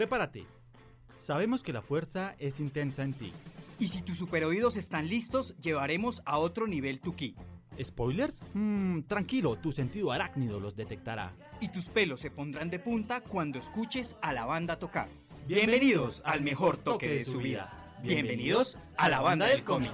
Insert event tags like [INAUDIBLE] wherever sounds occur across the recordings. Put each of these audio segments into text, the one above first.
prepárate. Sabemos que la fuerza es intensa en ti. Y si tus superoídos están listos, llevaremos a otro nivel tu ki. ¿Spoilers? Mmm, tranquilo, tu sentido arácnido los detectará. Y tus pelos se pondrán de punta cuando escuches a la banda tocar. Bienvenidos al mejor toque de su vida. Bienvenidos a la banda del cómic.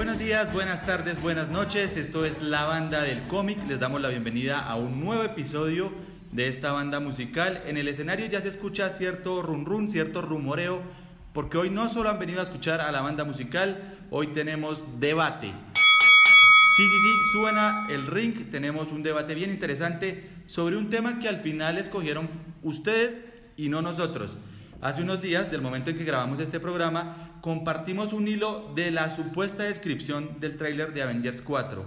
Buenos días, buenas tardes, buenas noches. Esto es la banda del cómic. Les damos la bienvenida a un nuevo episodio de esta banda musical. En el escenario ya se escucha cierto run run, cierto rumoreo, porque hoy no solo han venido a escuchar a la banda musical, hoy tenemos debate. Sí, sí, sí, suena el ring. Tenemos un debate bien interesante sobre un tema que al final escogieron ustedes y no nosotros. Hace unos días, del momento en que grabamos este programa, compartimos un hilo de la supuesta descripción del tráiler de Avengers 4.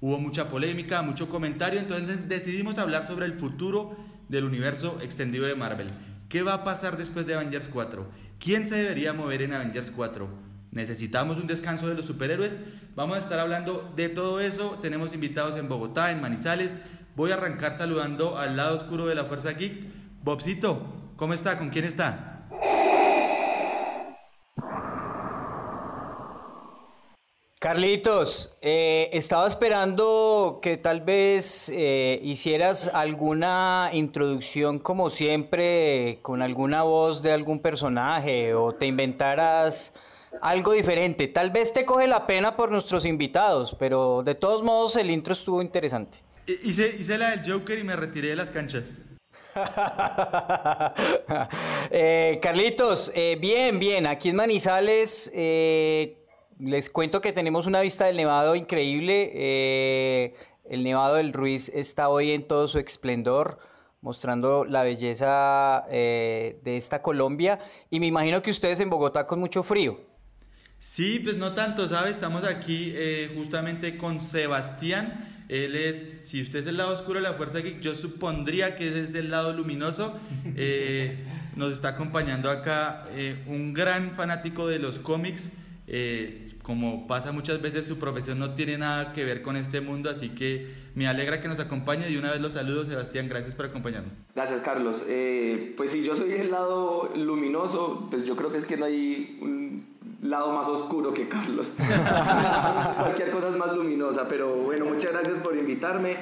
Hubo mucha polémica, mucho comentario, entonces decidimos hablar sobre el futuro del universo extendido de Marvel. ¿Qué va a pasar después de Avengers 4? ¿Quién se debería mover en Avengers 4? ¿Necesitamos un descanso de los superhéroes? Vamos a estar hablando de todo eso. Tenemos invitados en Bogotá, en Manizales. Voy a arrancar saludando al lado oscuro de la Fuerza Geek. Bobcito, ¿Cómo está? ¿Con quién está? Carlitos, eh, estaba esperando que tal vez eh, hicieras alguna introducción como siempre, con alguna voz de algún personaje o te inventaras algo diferente. Tal vez te coge la pena por nuestros invitados, pero de todos modos el intro estuvo interesante. Hice, hice la del Joker y me retiré de las canchas. [LAUGHS] Eh, Carlitos, eh, bien, bien, aquí en Manizales eh, les cuento que tenemos una vista del Nevado increíble. el Nevado del Ruiz está hoy en todo su esplendor mostrando la belleza de esta Colombia y me imagino que ustedes en Bogotá con mucho frío. Sí, pues no tanto, ¿sabes? Estamos aquí justamente con Sebastián. Él es, si usted es el lado oscuro de la Fuerza Geek, yo supondría que ese es el lado luminoso. [LAUGHS] Eh, nos está acompañando acá eh, un gran fanático de los cómics. Eh, como pasa muchas veces, su profesión no tiene nada que ver con este mundo, así que me alegra que nos acompañe. Y una vez los saludo, Sebastián, gracias por acompañarnos. Gracias, Carlos. pues si yo soy el lado luminoso, pues yo creo que es que no hay un lado más oscuro que Carlos. [LAUGHS] Cualquier cosa es más luminosa, pero bueno, muchas gracias por invitarme.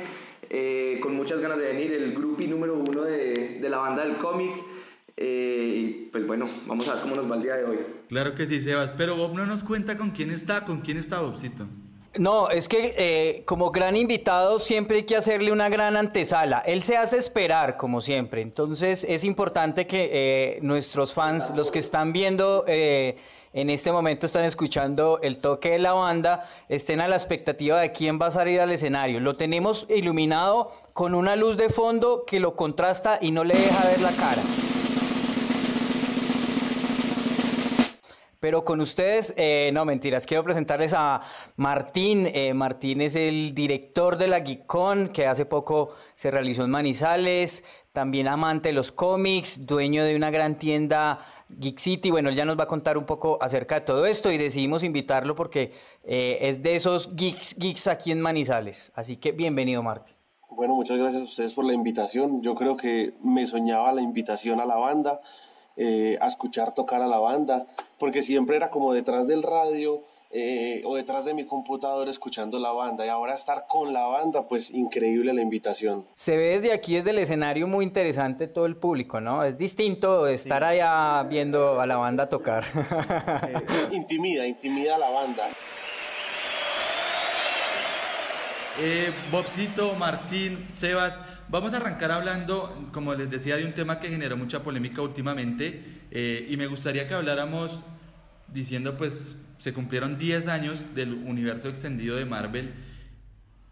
Eh, con muchas ganas de venir, el grupi número uno de, de la banda del cómic. Eh, y pues bueno, vamos a ver cómo nos va el día de hoy. Claro que sí, Sebas, pero Bob no nos cuenta con quién está, con quién está Bobcito. No, es que eh, como gran invitado siempre hay que hacerle una gran antesala. Él se hace esperar, como siempre. Entonces es importante que nuestros fans, los que están viendo en este momento están escuchando el toque de la banda, estén a la expectativa de quién va a salir al escenario. Lo tenemos iluminado con una luz de fondo que lo contrasta y no le deja ver la cara. Pero con ustedes, eh, no mentiras, quiero presentarles a Martín. Eh, Martín es el director de la Geekon, que hace poco se realizó en Manizales, también amante de los cómics, dueño de una gran tienda Geek City. Bueno, él ya nos va a contar un poco acerca de todo esto y decidimos invitarlo porque eh, es de esos geeks, geeks aquí en Manizales. Así que bienvenido, Martín. Bueno, muchas gracias a ustedes por la invitación. Yo creo que me soñaba la invitación a la banda, eh, a escuchar tocar a la banda, porque siempre era como detrás del radio, eh, o detrás de mi computador escuchando la banda y ahora estar con la banda, pues increíble la invitación. Se ve desde aquí, desde el escenario, muy interesante todo el público, ¿no? Es distinto estar allá viendo a la banda tocar. intimida, intimida a la banda. Eh, Bobcito, Martín, Sebas, vamos a arrancar hablando, como les decía, de un tema que generó mucha polémica últimamente eh, y me gustaría que habláramos diciendo pues se cumplieron 10 años del universo extendido de Marvel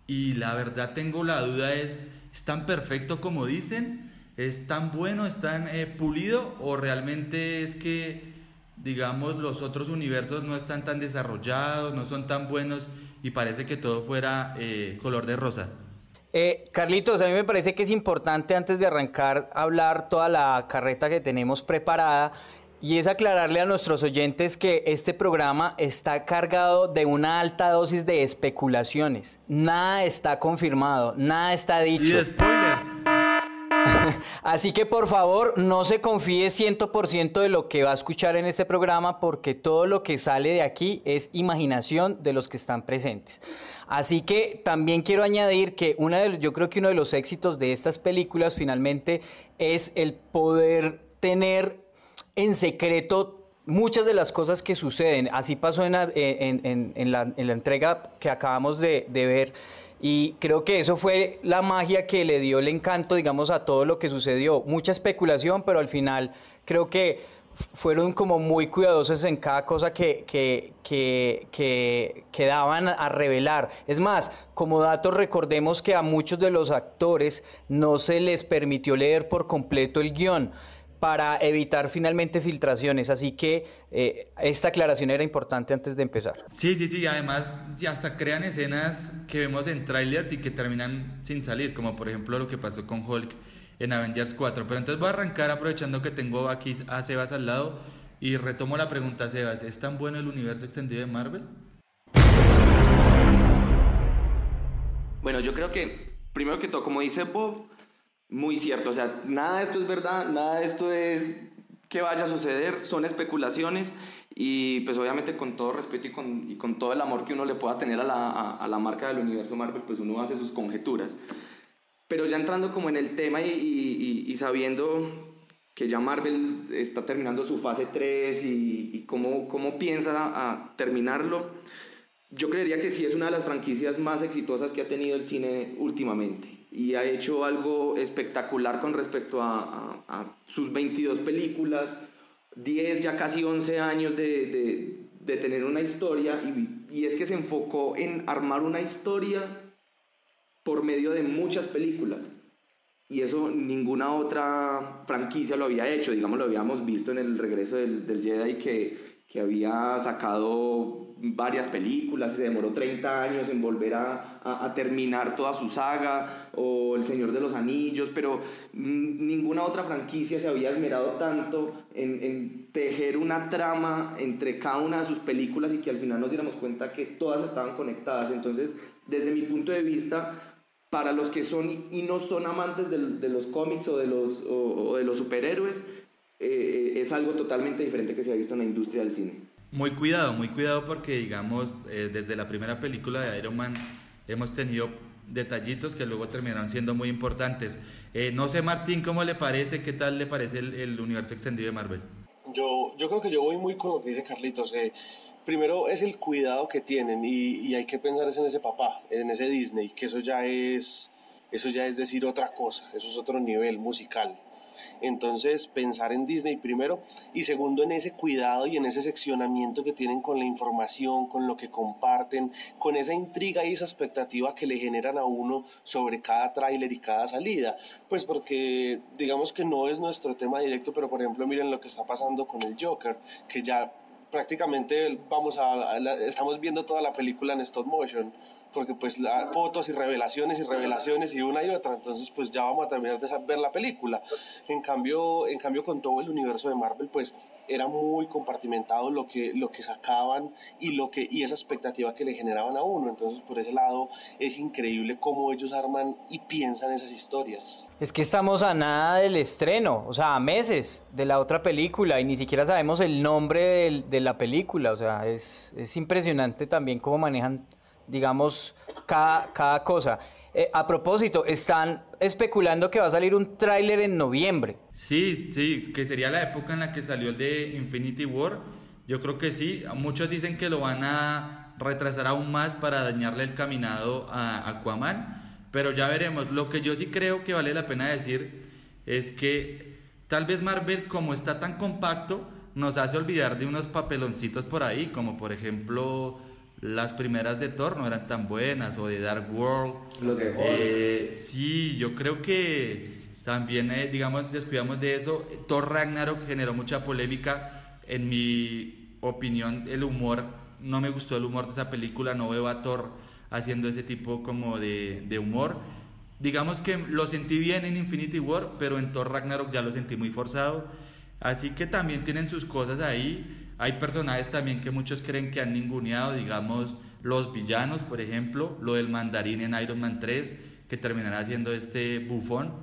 y la verdad tengo la duda es, ¿es tan perfecto como dicen? ¿Es tan bueno, es tan eh, pulido o realmente es que, digamos, los otros universos no están tan desarrollados, no son tan buenos y parece que todo fuera eh, color de rosa? Eh, Carlitos, a mí me parece que es importante antes de arrancar hablar toda la carreta que tenemos preparada y es aclararle a nuestros oyentes que este programa está cargado de una alta dosis de especulaciones. Nada está confirmado, nada está dicho. Y spoilers. [LAUGHS] Así que por favor no se confíe 100% de lo que va a escuchar en este programa porque todo lo que sale de aquí es imaginación de los que están presentes. Así que también quiero añadir que una de, yo creo que uno de los éxitos de estas películas finalmente es el poder tener en secreto muchas de las cosas que suceden. Así pasó en la, la, entrega que acabamos de, ver. Y creo que eso fue la magia que le dio el encanto, digamos, a todo lo que sucedió. Mucha especulación, pero al final creo que fueron como muy cuidadosos en cada cosa que, que, que, que, daban a revelar. Es más, como dato recordemos que a muchos de los actores no se les permitió leer por completo el guion para evitar finalmente filtraciones. Así que eh, esta aclaración era importante antes de empezar. Sí, sí, sí. Además, ya hasta crean escenas que vemos en trailers y que terminan sin salir, como por ejemplo lo que pasó con Hulk en Avengers 4. Pero entonces voy a arrancar aprovechando que tengo aquí a Sebas al lado y retomo la pregunta, Sebas. ¿Es tan bueno el universo extendido de Marvel? Bueno, yo creo que, primero que todo, como dice Bob, muy cierto. O sea, nada de esto es verdad, nada de esto es que vaya a suceder, son especulaciones y pues obviamente con todo respeto y con, y con todo el amor que uno le pueda tener a la, a, la, marca del universo Marvel, pues uno hace sus conjeturas. Pero ya entrando como en el tema y, y, sabiendo que ya Marvel está terminando su fase 3 y, cómo, cómo piensa a terminarlo, yo creería que sí es una de las franquicias más exitosas que ha tenido el cine últimamente y ha hecho algo espectacular con respecto a, sus 22 películas, 10, ya casi 11 años de, de, de tener una historia y, y, es que se enfocó en armar una historia por medio de muchas películas. Y eso ninguna otra franquicia lo había hecho, digamos, lo habíamos visto en el regreso del, del Jedi que, que había sacado varias películas, se demoró 30 años en volver a, a, terminar toda su saga, o El Señor de los Anillos, pero ninguna otra franquicia se había esmerado tanto en, en, tejer una trama entre cada una de sus películas y que al final nos diéramos cuenta que todas estaban conectadas. Entonces, desde mi punto de vista, para los que son y no son amantes de, de los cómics o de los, o, de los superhéroes, eh, es algo totalmente diferente que se ha visto en la industria del cine. Muy cuidado, muy cuidado porque digamos, eh, desde la primera película de Iron Man hemos tenido detallitos que luego terminaron siendo muy importantes. Eh, no sé, Martín, ¿cómo le parece? ¿Qué tal le parece el, universo extendido de Marvel? Yo, yo creo que yo voy muy con lo que dice Carlitos. Eh, primero es el cuidado que tienen y, y, hay que pensar en ese papá, en ese Disney, que eso ya es, eso ya es decir otra cosa, eso es otro nivel musical. Entonces, pensar en Disney primero y segundo en ese cuidado y en ese seccionamiento que tienen con la información, con lo que comparten, con esa intriga y esa expectativa que le generan a uno sobre cada tráiler y cada salida. Pues porque digamos que no es nuestro tema directo, pero por ejemplo miren lo que está pasando con el Joker, que ya prácticamente vamos a, estamos viendo toda la película en stop motion porque pues la, fotos y revelaciones y revelaciones y una y otra, entonces pues ya vamos a terminar de ver la película. En cambio, en cambio con todo el universo de Marvel pues era muy compartimentado lo que, lo que sacaban y, lo que, y esa expectativa que le generaban a uno, entonces por ese lado es increíble cómo ellos arman y piensan esas historias. Es que estamos a nada del estreno, o sea, a meses de la otra película y ni siquiera sabemos el nombre de, la película, o sea, es, es impresionante también cómo manejan digamos, cada, cada cosa. Eh, a propósito, están especulando que va a salir un tráiler en noviembre. Sí, sí, que sería la época en la que salió el de Infinity War. Yo creo que sí. Muchos dicen que lo van a retrasar aún más para dañarle el caminado a Aquaman. Pero ya veremos. Lo que yo sí creo que vale la pena decir es que tal vez Marvel, como está tan compacto, nos hace olvidar de unos papeloncitos por ahí, como por ejemplo las primeras de Thor no eran tan buenas, o de Dark World. Eh, sí, yo creo que también, eh, digamos, descuidamos de eso. Thor Ragnarok generó mucha polémica. En mi opinión, el humor, no me gustó el humor de esa película, no veo a Thor haciendo ese tipo como de, de humor. Digamos que lo sentí bien en Infinity War, pero en Thor Ragnarok ya lo sentí muy forzado. Así que también tienen sus cosas ahí. Hay personajes también que muchos creen que han ninguneado, digamos, los villanos, por ejemplo, lo del mandarín en Iron Man 3, que terminará siendo este bufón.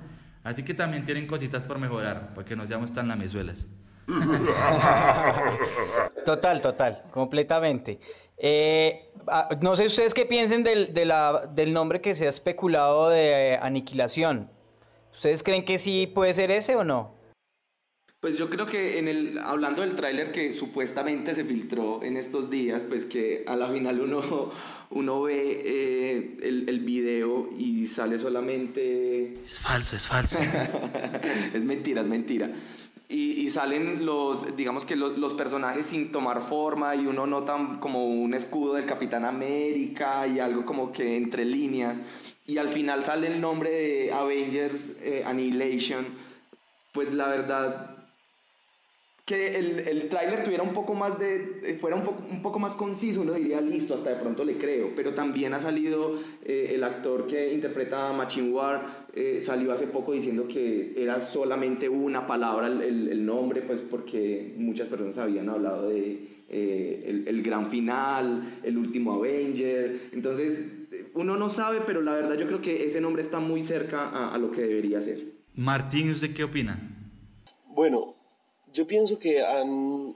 Así que también tienen cositas por mejorar, para que no seamos tan lamezuelas. [LAUGHS] Total, total, completamente. Eh, ah, no sé ustedes qué piensen del, del nombre que se ha especulado de aniquilación. ¿Ustedes creen que sí puede ser ese o no? Pues yo creo que en el, hablando del tráiler que supuestamente se filtró en estos días, pues que a la final uno, [LAUGHS] uno ve eh, el, el video y sale solamente Es falso, es falso. [LAUGHS] es mentira, es mentira. Y, y salen los, digamos que los, los personajes sin tomar forma y uno nota como un escudo del Capitán América y algo como que entre líneas. Y al final sale el nombre de Avengers eh, Annihilation. Pues la verdad, que el, el tráiler tuviera un poco más de, eh, fuera un poco, un poco más conciso, uno diría, listo, hasta de pronto le creo, pero también ha salido eh, el actor que interpreta a Machine War, eh, salió hace poco diciendo que era solamente una palabra el, el- el nombre, pues porque muchas personas habían hablado de eh, el, el gran final, el último Avenger, entonces eh, uno no sabe, pero la verdad yo creo que ese nombre está muy cerca a, a lo que debería ser. Martín, ¿usted qué opina? Bueno, yo pienso que han,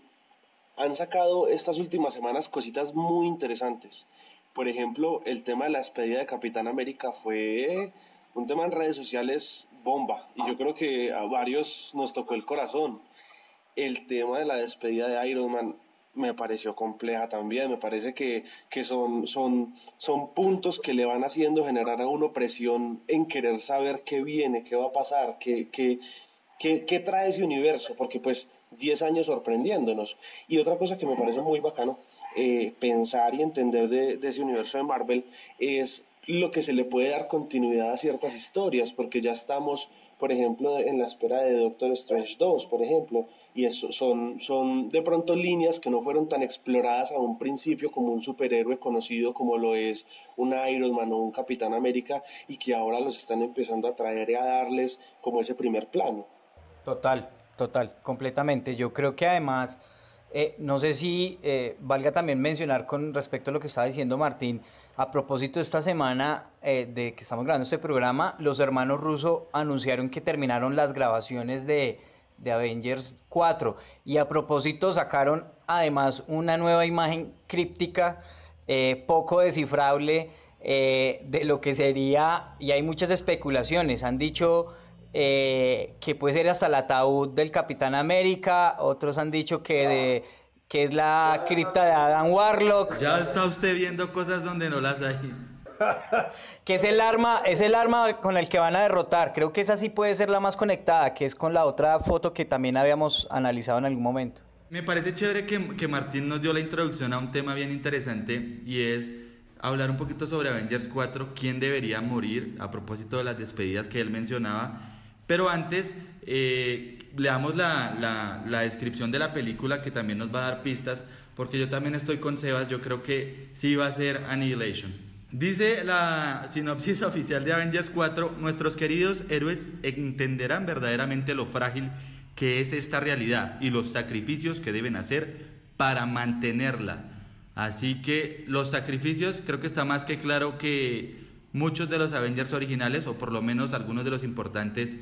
han sacado estas últimas semanas cositas muy interesantes. Por ejemplo, el tema de la despedida de Capitán América fue un tema en redes sociales bomba y yo creo que a varios nos tocó el corazón. El tema de la despedida de Iron Man me pareció compleja también, me parece que, que son, son, son puntos que le van haciendo generar a uno presión en querer saber qué viene, qué va a pasar, qué, qué, ¿Qué, qué trae ese universo? Porque pues 10 años sorprendiéndonos. Y otra cosa que me parece muy bacano eh, pensar y entender de, ese universo de Marvel es lo que se le puede dar continuidad a ciertas historias, porque ya estamos, por ejemplo, en la espera de Doctor Strange 2, por ejemplo, y eso son, son de pronto líneas que no fueron tan exploradas a un principio como un superhéroe conocido como lo es un Iron Man o un Capitán América, y que ahora los están empezando a traer y a darles como ese primer plano. Total, total, completamente. Yo creo que además, eh, no sé si eh, valga también mencionar con respecto a lo que estaba diciendo Martín, a propósito esta semana eh, de que estamos grabando este programa, los hermanos Russo anunciaron que terminaron las grabaciones de, Avengers 4 y a propósito sacaron además una nueva imagen críptica, poco descifrable de lo que sería, y hay muchas especulaciones, han dicho eh, que puede ser hasta el ataúd del Capitán América, otros han dicho que, de, que es la cripta de Adam Warlock, Ya está usted viendo cosas donde no las hay. [LAUGHS] que es el arma, es el arma con el que van a derrotar. Creo que esa sí puede ser la más conectada, que es con la otra foto que también habíamos analizado en algún momento. Me parece chévere que, que Martín nos dio la introducción a un tema bien interesante y es hablar un poquito sobre Avengers 4, quién debería morir a propósito de las despedidas que él mencionaba. Pero antes, eh, leamos la, la, la descripción de la película que también nos va a dar pistas, porque yo también estoy con Sebas, yo creo que sí va a ser Annihilation. Dice la sinopsis [LAUGHS] oficial de Avengers 4, nuestros queridos héroes entenderán verdaderamente lo frágil que es esta realidad y los sacrificios que deben hacer para mantenerla. Así que los sacrificios creo que está más que claro que muchos de los Avengers originales, o por lo menos algunos de los importantes,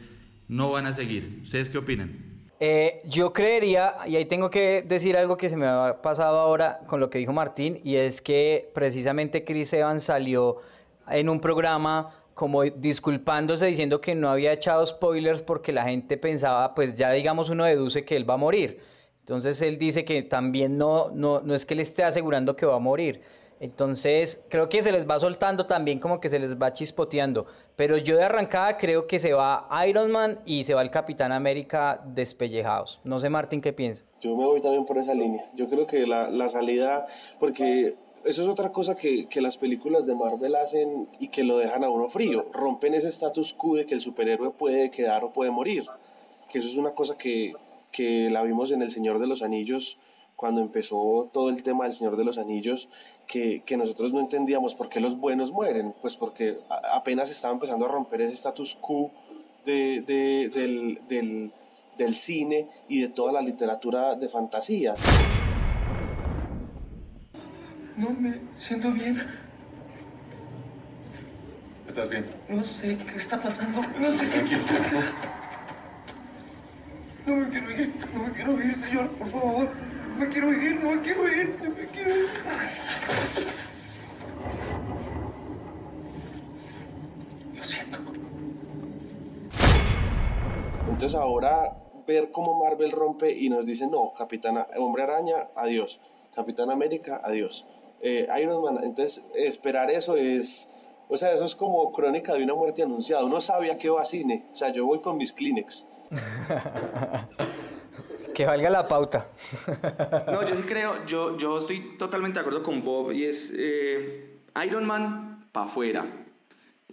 no van a seguir. ¿Ustedes qué opinan? Eh, yo creería, y ahí tengo que decir algo que se me ha pasado ahora con lo que dijo Martín, y es que precisamente Chris Evans salió en un programa como disculpándose diciendo que no había echado spoilers porque la gente pensaba, pues ya digamos uno deduce que él va a morir. Entonces él dice que también no, no, no es que le esté asegurando que va a morir. Entonces creo que se les va soltando también como que se les va chispoteando. Pero yo de arrancada creo que se va Iron Man y se va el Capitán América despellejados. No sé Martín qué piensa. Yo me voy también por esa línea. Yo creo que la, salida, porque eso es otra cosa que, que, las películas de Marvel hacen y que lo dejan a uno frío. Rompen ese status quo de que el superhéroe puede quedar o puede morir. Que eso es una cosa que, que la vimos en El Señor de los Anillos cuando empezó todo el tema del Señor de los Anillos, que, que, nosotros no entendíamos por qué los buenos mueren, pues porque a, apenas estaba empezando a romper ese status quo de, de, del, del, del cine y de toda la literatura de fantasía. No me siento bien. ¿Estás bien? No sé qué está pasando. No sé qué pasa. No me quiero ir. No me quiero ir, señor. Por favor. No me quiero ir. No me quiero ir. No me quiero ir. Lo siento. Entonces ahora ver cómo Marvel rompe y nos dice, no, Capitana, Hombre Araña, adiós. Capitán América, adiós. Eh, Iron Man, entonces esperar eso es, o sea, eso es como crónica de una muerte anunciada. Uno sabía que va a cine, o sea, yo voy con mis Kleenex. [LAUGHS] que valga la pauta. no, yo sí creo, yo, yo estoy totalmente de acuerdo con Bob y es eh, Iron Man para afuera.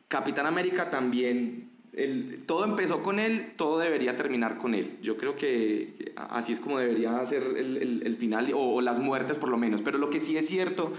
Capitán América también el, todo empezó con él, todo debería terminar con él. Yo creo que así es como debería ser el, el, final, o, las muertes por lo menos. Pero lo que sí es cierto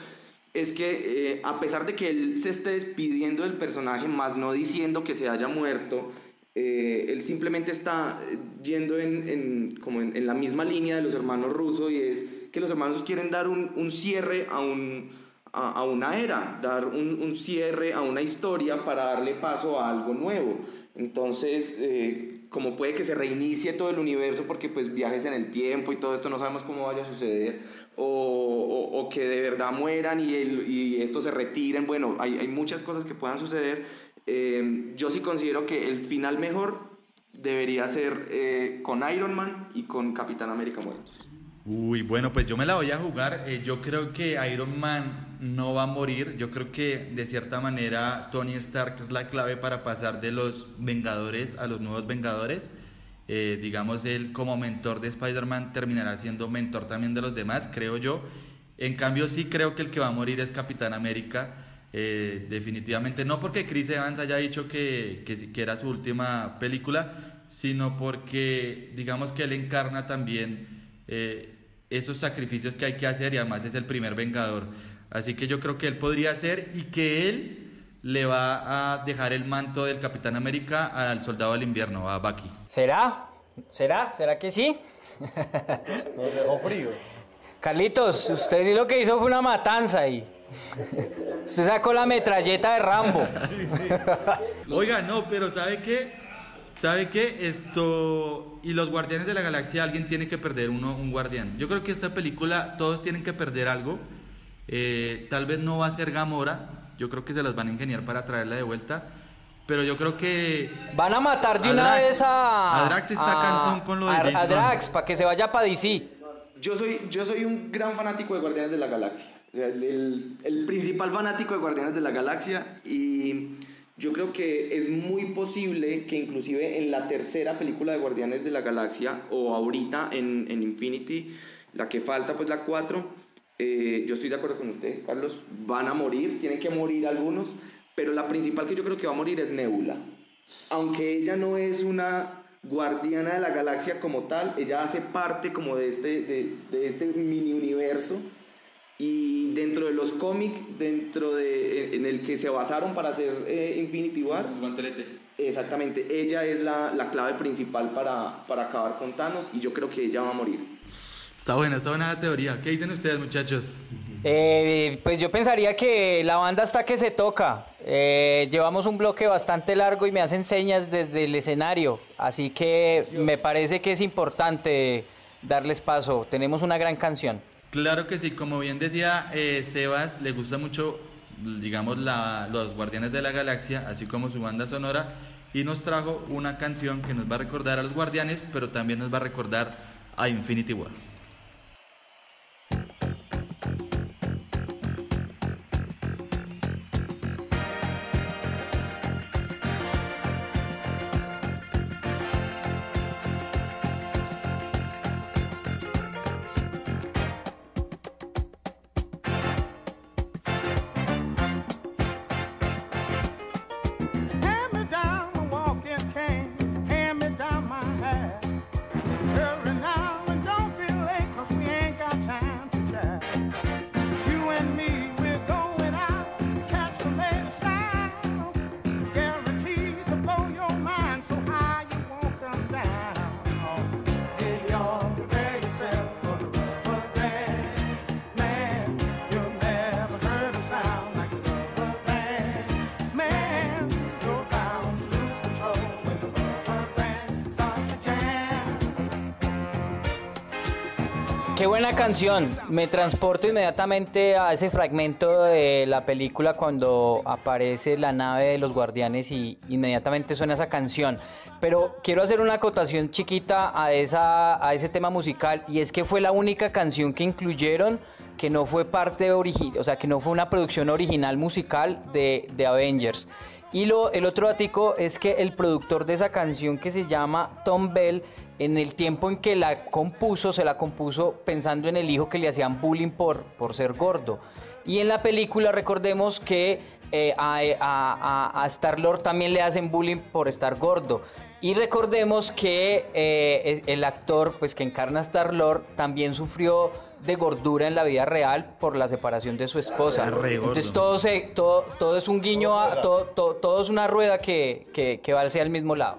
es que eh, a pesar de que él se esté despidiendo del personaje, más no diciendo que se haya muerto, eh, él simplemente está yendo en, como en, la misma línea de los hermanos rusos y es que los hermanos quieren dar un, cierre a un a, una era, dar un, cierre a una historia para darle paso a algo nuevo. Entonces, eh, como puede que se reinicie todo el universo porque pues viajes en el tiempo y todo esto no sabemos cómo vaya a suceder, o, o, que de verdad mueran y, el, y esto se retiren, bueno, hay, hay muchas cosas que puedan suceder. Eh, yo sí considero que el final mejor debería ser eh, con Iron Man y con Capitán América muertos. Uy, bueno, pues yo me la voy a jugar. Eh, yo creo que Iron Man no va a morir. Yo creo que de cierta manera Tony Stark es la clave para pasar de los Vengadores a los nuevos Vengadores. Eh, digamos, él como mentor de Spider-Man terminará siendo mentor también de los demás, creo yo. En cambio, sí creo que el que va a morir es Capitán América. Eh, definitivamente, no porque Chris Evans haya dicho que, que, que era su última película, sino porque digamos que él encarna también esos sacrificios que hay que hacer y además es el primer vengador. Así que yo creo que él podría ser y que él le va a dejar el manto del Capitán América al Soldado del Invierno, a Bucky. ¿Será? ¿Será? ¿Será que sí? Nos dejó fríos. Carlitos, usted sí lo que hizo fue una matanza ahí. Usted sacó la metralleta de Rambo. Sí, sí. Oiga, no, pero ¿sabe qué? ¿Sabe qué? Esto. Y los Guardianes de la Galaxia, alguien tiene que perder uno, un guardián. Yo creo que esta película, todos tienen que perder algo. Eh, tal vez no va a ser Gamora. Yo creo que se las van a ingeniar para traerla de vuelta. Pero yo creo que. Van a matar de una vez a. A Drax está cansón con lo de A, a Drax, para que se vaya para DC. Yo soy, yo soy un gran fanático de Guardianes de la Galaxia. El, principal fanático de Guardianes de la Galaxia. Y yo creo que es muy posible que inclusive en la tercera película de Guardianes de la Galaxia o ahorita en, en Infinity, la que falta pues la 4, eh, yo estoy de acuerdo con usted, Carlos, van a morir, tienen que morir algunos, pero la principal que yo creo que va a morir es Nebula. Aunque ella no es una guardiana de la galaxia como tal, ella hace parte como de este, de, de este mini universo y dentro de los cómics, dentro de en el que se basaron para hacer eh, Infinity War, exactamente, ella es la, la clave principal para, para, acabar con Thanos y yo creo que ella va a morir. Está buena, está buena la teoría. ¿Qué dicen ustedes, muchachos? Eh, pues yo pensaría que la banda está que se toca. Eh, llevamos un bloque bastante largo y me hacen señas desde el escenario, así que me parece que es importante darles paso. Tenemos una gran canción. Claro que sí, como bien decía eh, Sebas, le gusta mucho, digamos, los Guardianes de la Galaxia, así como su banda sonora, y nos trajo una canción que nos va a recordar a los Guardianes, pero también nos va a recordar a Infinity War. Me transporto inmediatamente a ese fragmento de la película cuando aparece la nave de los guardianes y inmediatamente suena esa canción. Pero quiero hacer una acotación chiquita a, esa, a ese tema musical y es que fue la única canción que incluyeron que no fue parte original, o sea, que no fue una producción original musical de, de Avengers. Y lo, el otro ático es que el productor de esa canción que se llama Tom Bell, en el tiempo en que la compuso, se la compuso pensando en el hijo que le hacían bullying por, por ser gordo. Y en la película recordemos que eh, a, a, a Star-Lord también le hacen bullying por estar gordo. Y recordemos que eh, el actor pues, que encarna a Star-Lord también sufrió de gordura en la vida real por la separación de su esposa. Entonces todo, se, todo, todo es un guiño, a, todo, todo, todo es una rueda que, que, que va hacia el mismo lado.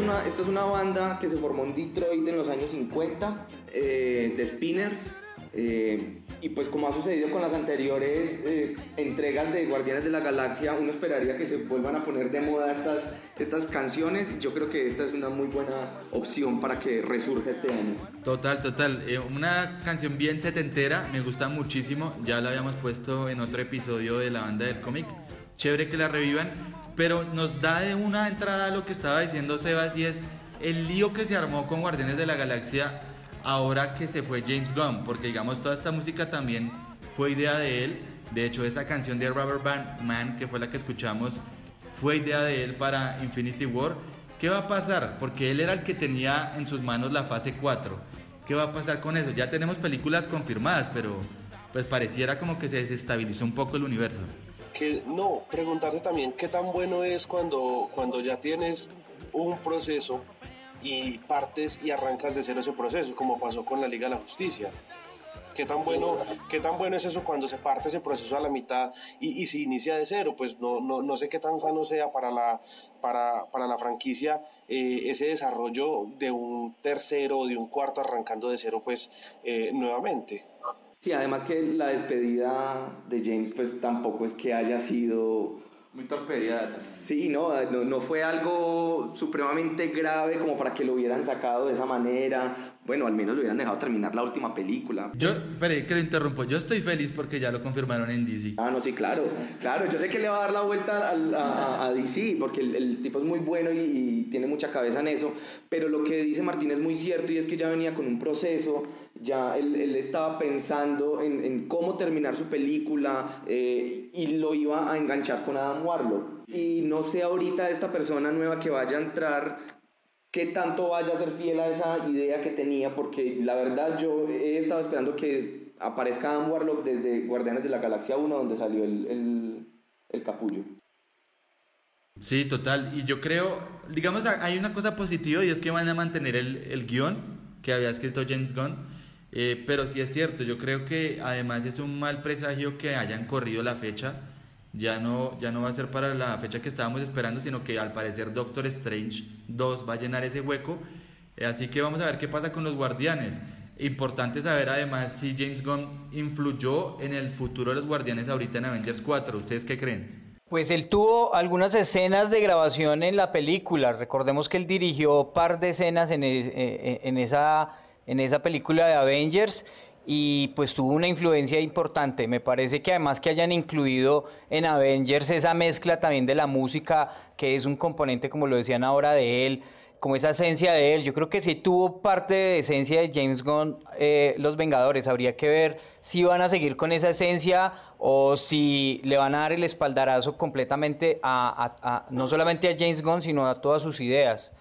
Una, esto es una banda que se formó en Detroit en los años 50, eh, de Spinners. eh, y pues como ha sucedido con las anteriores eh, entregas de Guardianes de la Galaxia, uno esperaría que se vuelvan a poner de moda estas, estas canciones. Yo creo que esta es una muy buena opción para que resurja este año. Total, total. Eh, una canción bien setentera, me gusta muchísimo. Ya la habíamos puesto en otro episodio de la banda del cómic. Chévere que la revivan. Pero nos da de una entrada a lo que estaba diciendo Sebas y es el lío que se armó con Guardianes de la Galaxia ahora que se fue James Gunn. Porque digamos, toda esta música también fue idea de él. De hecho, esa canción de Rubber Band Man, que fue la que escuchamos, fue idea de él para Infinity War. ¿Qué va a pasar? Porque él era el que tenía en sus manos la fase 4. ¿Qué va a pasar con eso? Ya tenemos películas confirmadas, pero pues pareciera como que se desestabilizó un poco el universo. Que no, preguntarse también qué tan bueno es cuando, cuando ya tienes un proceso y partes y arrancas de cero ese proceso, como pasó con la Liga de la Justicia. ¿Qué tan, bueno, ¿Qué tan bueno es eso cuando se parte ese proceso a la mitad y, y se inicia de cero? Pues no, no, no sé qué tan sano sea para la, para, para la franquicia eh, ese desarrollo de un tercero o de un cuarto arrancando de cero pues eh, nuevamente. Sí, además que la despedida de James pues tampoco es que haya sido Muy torpedida. Sí, no, no, no fue algo supremamente grave como para que lo hubieran sacado de esa manera. Bueno, al menos lo hubieran dejado terminar la última película. Yo, espere, que lo interrumpo. Yo estoy feliz porque ya lo confirmaron en DC. Ah, no, sí, claro. Claro, yo sé que le va a dar la vuelta a, a- a DC porque el, el tipo es muy bueno y, y tiene mucha cabeza en eso. Pero lo que dice Martín es muy cierto y es que ya venía con un proceso. Ya él, él estaba pensando en, en cómo terminar su película eh, y lo iba a enganchar con Adam Warlock. Y no sé ahorita esta persona nueva que vaya a entrar qué tanto vaya a ser fiel a esa idea que tenía, porque la verdad yo he estado esperando que aparezca Adam Warlock desde Guardianes de la Galaxia 1, donde salió el, el, el capullo. Sí, total. Y yo creo, digamos, hay una cosa positiva y es que van a mantener el, el guion que había escrito James Gunn. Eh, pero sí es cierto, yo creo que además es un mal presagio que hayan corrido la fecha. Ya no, ya no va a ser para la fecha que estábamos esperando, sino que al parecer Doctor Strange 2 va a llenar ese hueco. Eh, así que vamos a ver qué pasa con los guardianes. Importante saber además si James Gunn influyó en el futuro de los guardianes ahorita en Avengers 4. ¿Ustedes qué creen? Pues él tuvo algunas escenas de grabación en la película. Recordemos que él dirigió par de escenas en, es- eh, en esa, en esa película de Avengers y pues tuvo una influencia importante. Me parece que además que hayan incluido en Avengers esa mezcla también de la música, que es un componente, como lo decían ahora, de él, como esa esencia de él. Yo creo que sí tuvo parte de esencia de James Gunn eh, Los Vengadores. Habría que ver si van a seguir con esa esencia o si le van a dar el espaldarazo completamente a, no solamente a James Gunn, sino a todas sus ideas.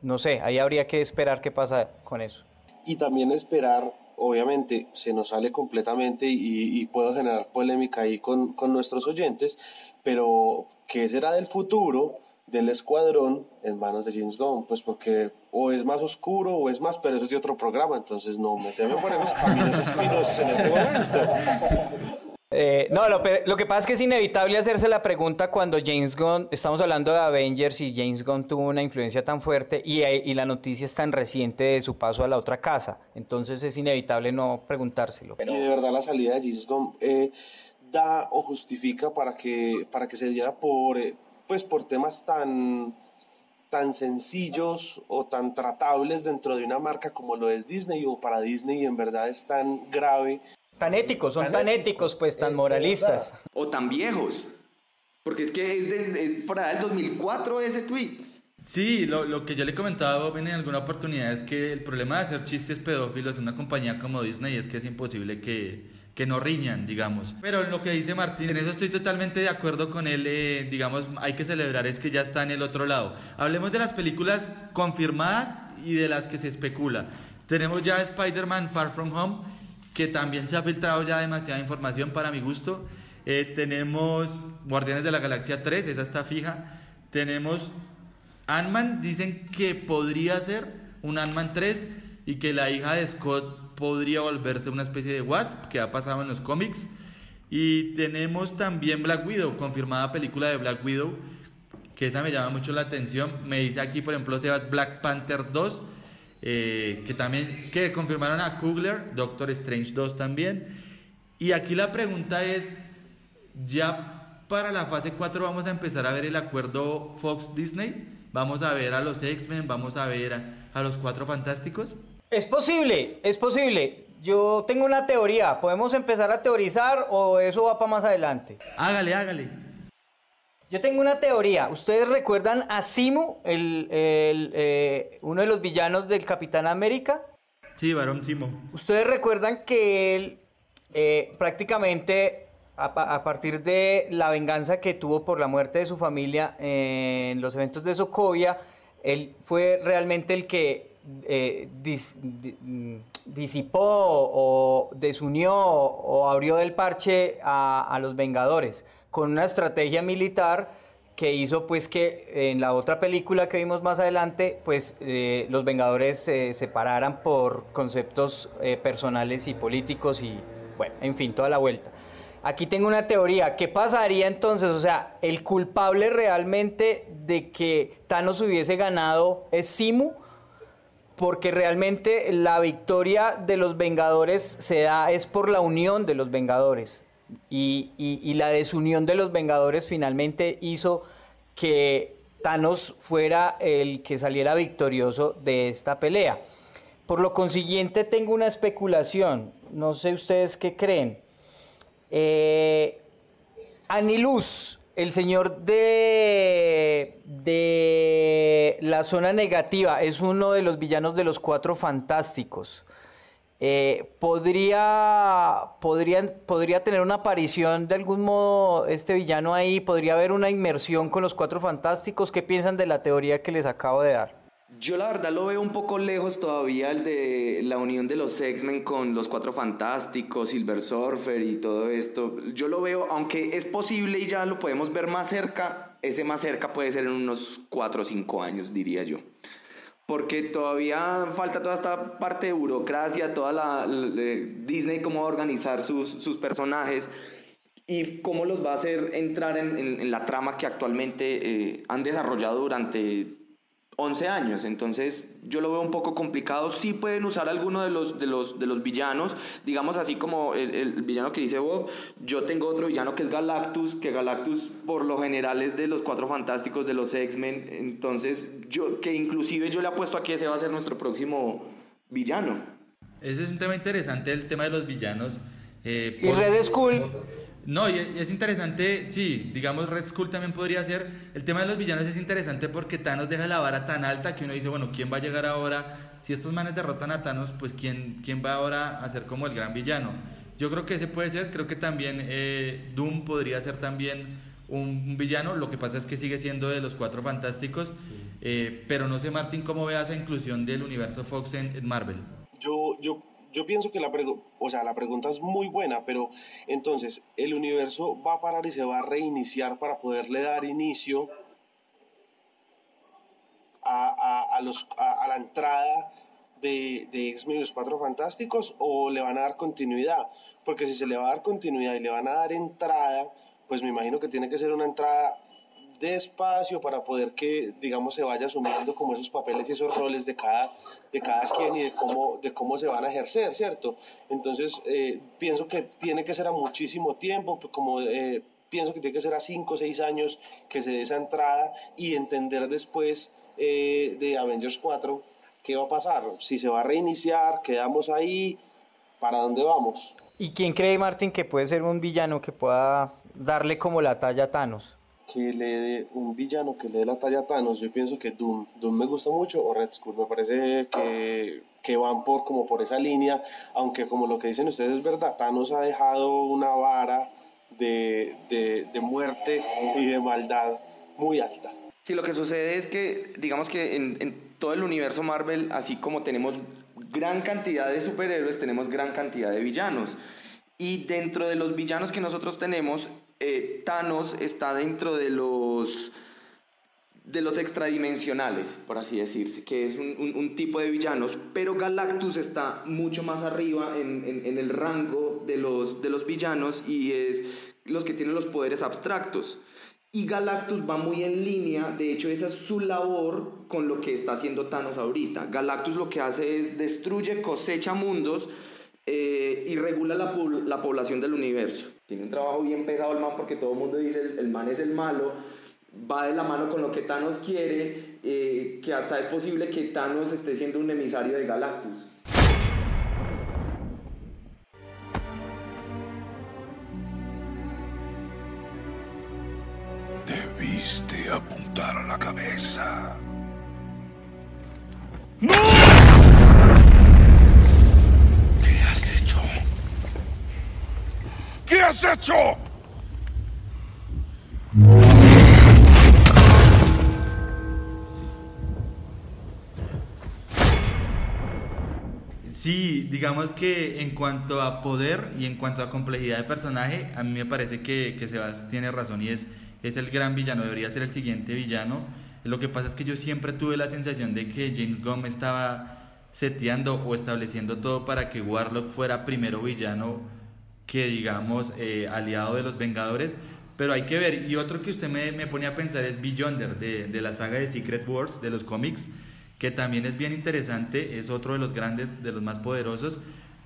No sé, ahí habría que esperar qué pasa con eso. y también esperar, obviamente, se nos sale completamente y, y puedo generar polémica ahí con, con nuestros oyentes, pero ¿qué será del futuro del escuadrón en manos de James Gunn? Pues porque o es más oscuro o es más, pero eso es de otro programa, entonces no meteme por caminos espinosos en este momento. Eh, no, lo, que pasa es que es inevitable hacerse la pregunta cuando James Gunn, estamos hablando de Avengers y James Gunn tuvo una influencia tan fuerte y, eh, y la noticia es tan reciente de su paso a la otra casa. Entonces es inevitable no preguntárselo. Y de verdad la salida de James Gunn eh, da o justifica para que, para que se diera por, eh, pues por temas tan, tan sencillos o tan tratables dentro de una marca como lo es Disney o para Disney en verdad es tan grave. Tan éticos, son tan éticos, pues tan moralistas. O tan viejos. Porque es que es, del, es por allá del 2004 ese tweet. Sí, lo, lo que yo le comentaba a Bob en alguna oportunidad es que el problema de hacer chistes pedófilos en una compañía como Disney es que es imposible que, que no riñan, digamos. Pero en lo que dice Martín, en eso estoy totalmente de acuerdo con él, eh, digamos, hay que celebrar es que ya está en el otro lado. Hablemos de las películas confirmadas y de las que se especula. Tenemos ya Spider-Man Far From Home, que también se ha filtrado ya demasiada información para mi gusto. Eh, tenemos Guardianes de la Galaxia 3, esa está fija. Tenemos Ant-Man, dicen que podría ser un Ant-Man 3 y que la hija de Scott podría volverse una especie de Wasp, que ha pasado en los cómics. Y tenemos también Black Widow, confirmada película de Black Widow, que esa me llama mucho la atención. Me dice aquí, por ejemplo, Sebas Black Panther 2, eh, que también que confirmaron a Kugler, Doctor Strange 2 también. Y aquí la pregunta es, ¿ya para la fase 4 vamos a empezar a ver el acuerdo Fox-Disney? ¿Vamos a ver a los X-Men? ¿Vamos a ver a, a los Cuatro Fantásticos? Es posible, es posible. Yo tengo una teoría. ¿Podemos empezar a teorizar o eso va para más adelante? Hágale, hágale. Yo tengo una teoría. ¿Ustedes recuerdan a Simu, el, el, eh, uno de los villanos del Capitán América? Sí, varón Timo. Ustedes recuerdan que él eh, prácticamente a, pa- a partir de la venganza que tuvo por la muerte de su familia en los eventos de Sokovia, él fue realmente el que eh, dis- di- mm, disipó o desunió o abrió del parche a, a los Vengadores con una estrategia militar que hizo pues que en la otra película que vimos más adelante pues eh, los Vengadores se separaran por conceptos eh, personales y políticos y bueno, en fin, toda la vuelta. Aquí tengo una teoría, ¿qué pasaría entonces? O sea, el culpable realmente de que Thanos hubiese ganado es Simu, porque realmente la victoria de los Vengadores se da es por la unión de los Vengadores. Y, la desunión de los Vengadores finalmente hizo que Thanos fuera el que saliera victorioso de esta pelea. Por lo consiguiente, tengo una especulación. No sé ustedes qué creen. Eh, Aniluz, el señor de, de la zona negativa, es uno de los villanos de los cuatro fantásticos. Eh, podría, podrían- podría tener una aparición de algún modo este villano ahí, podría haber una inmersión con los cuatro fantásticos. ¿Qué piensan de la teoría que les acabo de dar? Yo la verdad lo veo un poco lejos todavía el de la unión de los X-Men con los Cuatro Fantásticos, Silver Surfer y todo esto. Yo lo veo, aunque es posible y ya lo podemos ver más cerca, ese más cerca puede ser en unos 4 o 5 años, diría yo. Porque todavía falta toda esta parte de burocracia, toda la, Disney, cómo va a organizar sus, sus personajes y cómo los va a hacer entrar en, en- en la trama que actualmente eh, han desarrollado durante 11 años, entonces yo lo veo un poco complicado. Sí pueden usar alguno de los, de los, de los villanos, digamos así como el, el villano que dice Bob. Yo tengo otro villano que es Galactus, que Galactus por lo general es de los cuatro fantásticos de los X-Men. Entonces, yo que inclusive yo le apuesto a que ese va a ser nuestro próximo villano. Ese es un tema interesante, el tema de los villanos. eh, Y Red Skull, No, y es es interesante, sí, digamos Red Skull también podría ser. El tema de los villanos es interesante porque Thanos deja la vara tan alta que uno dice, bueno, ¿quién va a llegar ahora? Si estos manes derrotan a Thanos, pues ¿quién, quién va ahora a ser como el gran villano? Yo creo que ese puede ser, creo que también eh, Doom podría ser también un, un villano, lo que pasa es que sigue siendo de los cuatro fantásticos, eh, pero no sé Martín cómo veas esa inclusión del universo Fox en, en Marvel. Yo, yo, yo pienso que la, o sea, la pregunta es muy buena, pero entonces, ¿el universo va a parar y se va a reiniciar para poderle dar inicio a, a, a la entrada de, de X-Men y los Cuatro Fantásticos o le van a dar continuidad? Porque si se le va a dar continuidad y le van a dar entrada, pues me imagino que tiene que ser una entrada despacio para poder que, digamos, se vaya asumiendo como esos papeles y esos roles de cada, de cada quien y de cómo, de cómo se van a ejercer, ¿cierto? Entonces, eh, pienso que tiene que ser a muchísimo tiempo, como eh, pienso que tiene que ser a 5 o 6 años que se dé esa entrada y entender después eh, de Avengers 4 qué va a pasar, si se va a reiniciar, quedamos ahí, ¿para dónde vamos? ¿Y quién cree, Martín, que puede ser un villano que pueda darle como la talla a Thanos? Que le dé un villano que le dé la talla a Thanos, yo pienso que Doom, Doom me gusta mucho o Red Skull, me parece que, que, van por como por esa línea, aunque como lo que dicen ustedes es verdad, Thanos ha dejado una vara de, de, de muerte y de maldad muy alta. Sí, lo que sucede es que, digamos que en, en todo el universo Marvel, así como tenemos gran cantidad de superhéroes, tenemos gran cantidad de villanos. Y dentro de los villanos que nosotros tenemos, eh, Thanos está dentro de los de los extradimensionales, por así decirse, que es un, un, tipo de villanos, pero Galactus está mucho más arriba en, en, en, el rango de los, de los villanos y es los que tienen los poderes abstractos. Y Galactus va muy en línea, de hecho esa es su labor con lo que está haciendo Thanos ahorita. Galactus lo que hace es destruye, cosecha mundos eh, y regula la, la población del universo. Tiene un trabajo bien pesado el man porque todo el mundo dice el, el man es el malo, va de la mano con lo que Thanos quiere, eh, que hasta es posible que Thanos esté siendo un emisario de Galactus. Debiste apuntar a la cabeza. ¡No! Has hecho? Sí, digamos que en cuanto a poder y en cuanto a complejidad de personaje, a mí me parece que, que Sebas tiene razón y es, es el gran villano, debería ser el siguiente villano. Lo que pasa es que yo siempre tuve la sensación de que James Gunn estaba seteando o estableciendo todo para que Warlock fuera primero villano que digamos eh, aliado de los Vengadores, pero hay que ver, y otro que usted me, me pone a pensar es Beyonder de, de la saga de Secret Wars, de los cómics, que también es bien interesante, es otro de los grandes, de los más poderosos,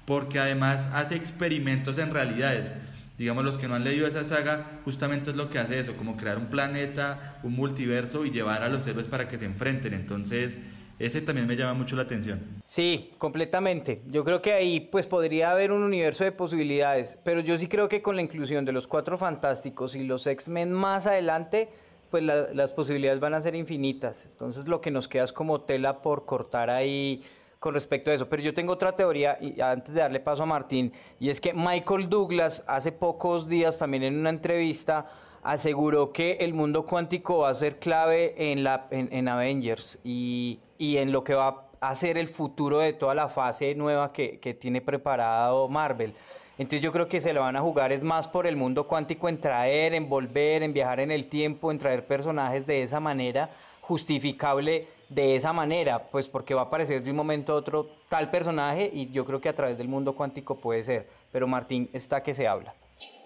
porque además hace experimentos en realidades. Digamos, los que no han leído esa saga, justamente es lo que hace eso, como crear un planeta, un multiverso y llevar a los héroes para que se enfrenten. Entonces, ese también me llama mucho la atención. Sí, completamente. Yo creo que ahí pues podría haber un universo de posibilidades, pero yo sí creo que con la inclusión de los Cuatro Fantásticos y los X-Men más adelante, pues la, las posibilidades van a ser infinitas. Entonces lo que nos queda es como tela por cortar ahí con respecto a eso. Pero yo tengo otra teoría, y antes de darle paso a Martín, y es que Michael Douglas hace pocos días también en una entrevista aseguró que el mundo cuántico va a ser clave en, la, en, en Avengers y, y, en lo que va a ser el futuro de toda la fase nueva que, tiene preparado Marvel. Entonces yo creo que se lo van a jugar es más por el mundo cuántico en traer, en volver, en viajar en el tiempo, en traer personajes de esa manera, justificable de esa manera, pues porque va a aparecer de un momento a otro tal personaje y yo creo que a través del mundo cuántico puede ser. Pero Martín está que se habla.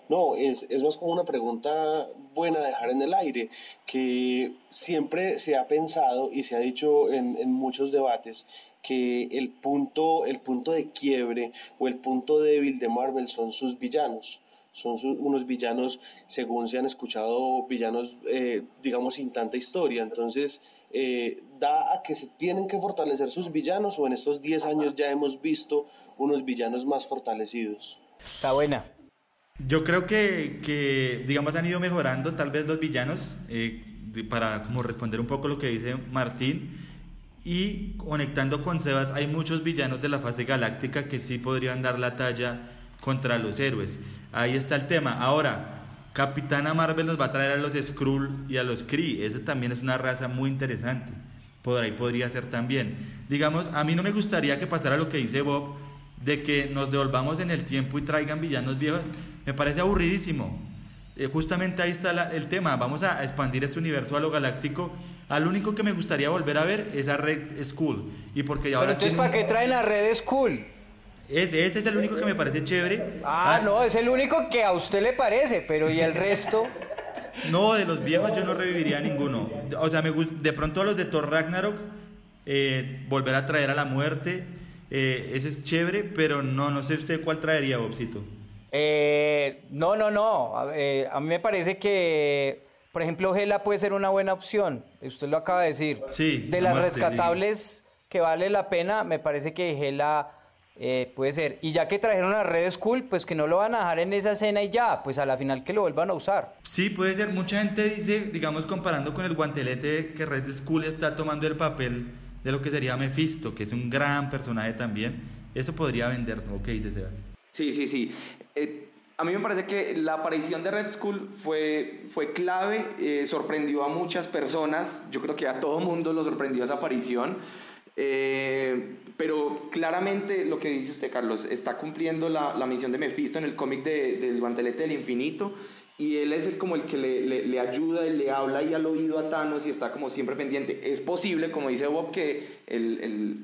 No, es, es, más como una pregunta buena de dejar en el aire, que siempre se ha pensado y se ha dicho en, en, muchos debates que el punto, el punto de quiebre o el punto débil de Marvel son sus villanos. Son unos villanos, según se han escuchado, villanos, eh, digamos, sin tanta historia. Entonces, eh, da a que se tienen que fortalecer sus villanos o en estos 10 años ya hemos visto unos villanos más fortalecidos. Está buena. Yo creo que, que, digamos, han ido mejorando tal vez los villanos, eh, para como responder un poco lo que dice Martín. Y conectando con Sebas, hay muchos villanos de la fase galáctica que sí podrían dar la talla contra los héroes. Ahí está el tema. Ahora, Capitana Marvel nos va a traer a los Skrull y a los Kree. Esa también es una raza muy interesante. Por ahí podría ser también. Digamos, a mí no me gustaría que pasara lo que dice Bob, de que nos devolvamos en el tiempo y traigan villanos viejos me parece aburridísimo. eh, justamente ahí está la- el tema. Vamos a expandir este universo a lo galáctico. Al único que me gustaría volver a ver es a Red Skull. Y porque Pero ahora entonces, tienen- ¿para qué traen a Red School? Ese, ese es el único que me parece chévere. Ah, no, es el único que a usted le parece, pero ¿y el resto? [LAUGHS] No, de los viejos yo no reviviría ninguno. O sea, me de pronto los de Thor Ragnarok, eh, volver a traer a la muerte, eh, ese es chévere, pero no, no sé usted cuál traería, Bobcito. Eh, no, no, no. A, eh, a mí me parece que, por ejemplo, Gela puede ser una buena opción. Usted lo acaba de decir. Sí, De la las muerte, sí. rescatables que vale la pena, me parece que Gela eh, puede ser. Y ya que trajeron a Red School, pues que no lo van a dejar en esa escena y ya, pues a la final que lo vuelvan a usar. Sí, puede ser. Mucha gente dice, digamos, comparando con el guantelete, que Red Skull está tomando el papel de lo que sería Mephisto, que es un gran personaje también. Eso podría vender, ¿no? ¿Qué dice Sebas? Sí, sí, sí. Eh, a mí me parece que la aparición de Red Skull fue, fue clave, eh, sorprendió a muchas personas, yo creo que a todo mundo lo sorprendió esa aparición, eh, pero claramente lo que dice usted, Carlos, está cumpliendo la, la misión de Mephisto en el cómic de, del guantelete del infinito. Y él es el, como el que le, le- ayuda y le habla ahí al oído a Thanos y está como siempre pendiente. Es posible, como dice Bob, que el, el-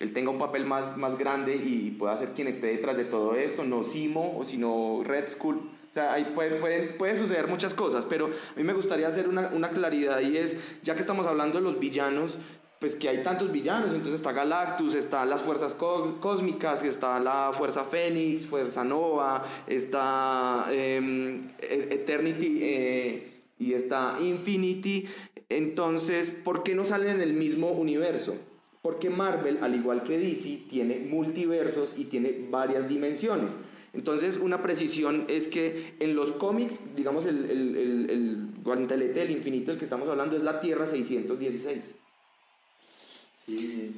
él tenga un papel más, más grande y pueda ser quien esté detrás de todo esto, no Simo o sino Red Skull. O sea, ahí pueden, pueden, pueden suceder muchas cosas, pero a mí me gustaría hacer una, una claridad y es, ya que estamos hablando de los villanos, pues que hay tantos villanos, entonces está Galactus, están las fuerzas có- cósmicas, está la Fuerza Fénix, Fuerza Nova, está em, E- Eternity eh, y está Infinity, entonces, ¿por qué no salen en el mismo universo? Porque Marvel, al igual que DC, tiene multiversos y tiene varias dimensiones. Entonces, una precisión es que en los cómics, digamos, el, el, el, el guantelete del infinito del que estamos hablando es la Tierra 616.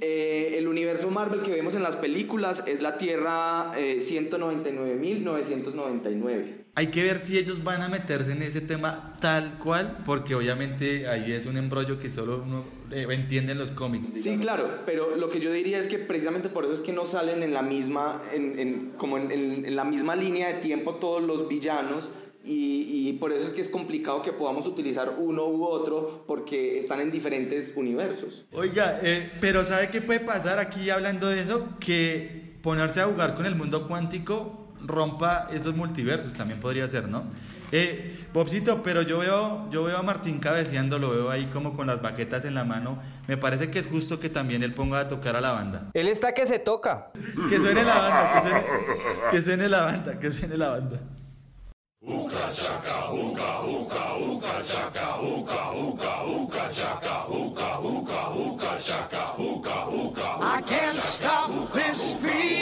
Eh, el universo Marvel que vemos en las películas es la Tierra eh, 199.999. Hay que ver si ellos van a meterse en ese tema tal cual, porque obviamente ahí es un embrollo que solo uno eh, entiende en los cómics. Sí, claro, pero lo que yo diría es que precisamente por eso es que no salen en la misma, en, en- como en, en- en la misma línea de tiempo todos los villanos y, y por eso es que es complicado que podamos utilizar uno u otro porque están en diferentes universos. Oiga, eh, pero ¿sabe qué puede pasar aquí hablando de eso? Que ponerse a jugar con el mundo cuántico rompa esos multiversos, también podría ser, ¿no? Eh, Bobcito, pero yo veo, yo veo a Martín cabeceando, lo veo ahí como con las baquetas en la mano. Me parece que es justo que también él ponga a tocar a la banda. Él está que se toca. Que suene la banda, que suene, que suene la banda, que suene la banda. I can't stop this feeling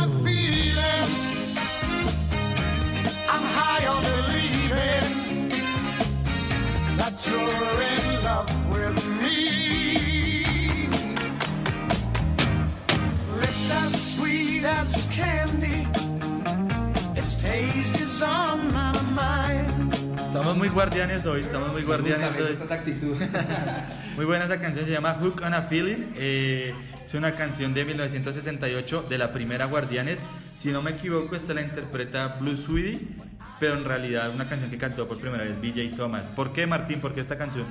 as candy. Its taste is on my mind. Estamos muy guardianes hoy, estamos muy guardianes hoy. esta actitud. [LAUGHS] Muy buena esa canción, se llama Hook on a Feeling. eh, es una canción de 1968 de la primera Guardianes. Si no me equivoco, esta la interpreta Blue Sweetie, pero en realidad una canción que cantó por primera vez BJ Thomas. ¿Por qué, Martín? ¿Por qué esta canción?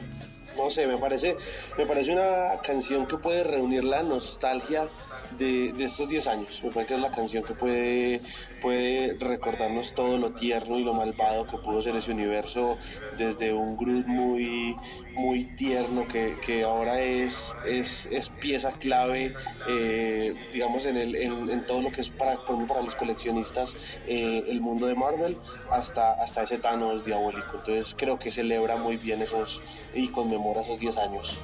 No sé, me parece, me parece una canción que puede reunir la nostalgia de, de estos 10 años. Me parece que es la canción que puede, puede recordarnos todo lo tierno y lo malvado que pudo ser ese universo desde un Groot muy, muy tierno que, que ahora es, es, es pieza clave, eh, digamos, en, el, en, todo lo que es para, para los coleccionistas eh, el mundo de Marvel hasta, hasta ese Thanos diabólico. Entonces creo que celebra muy bien esos y conmemora esos 10 años.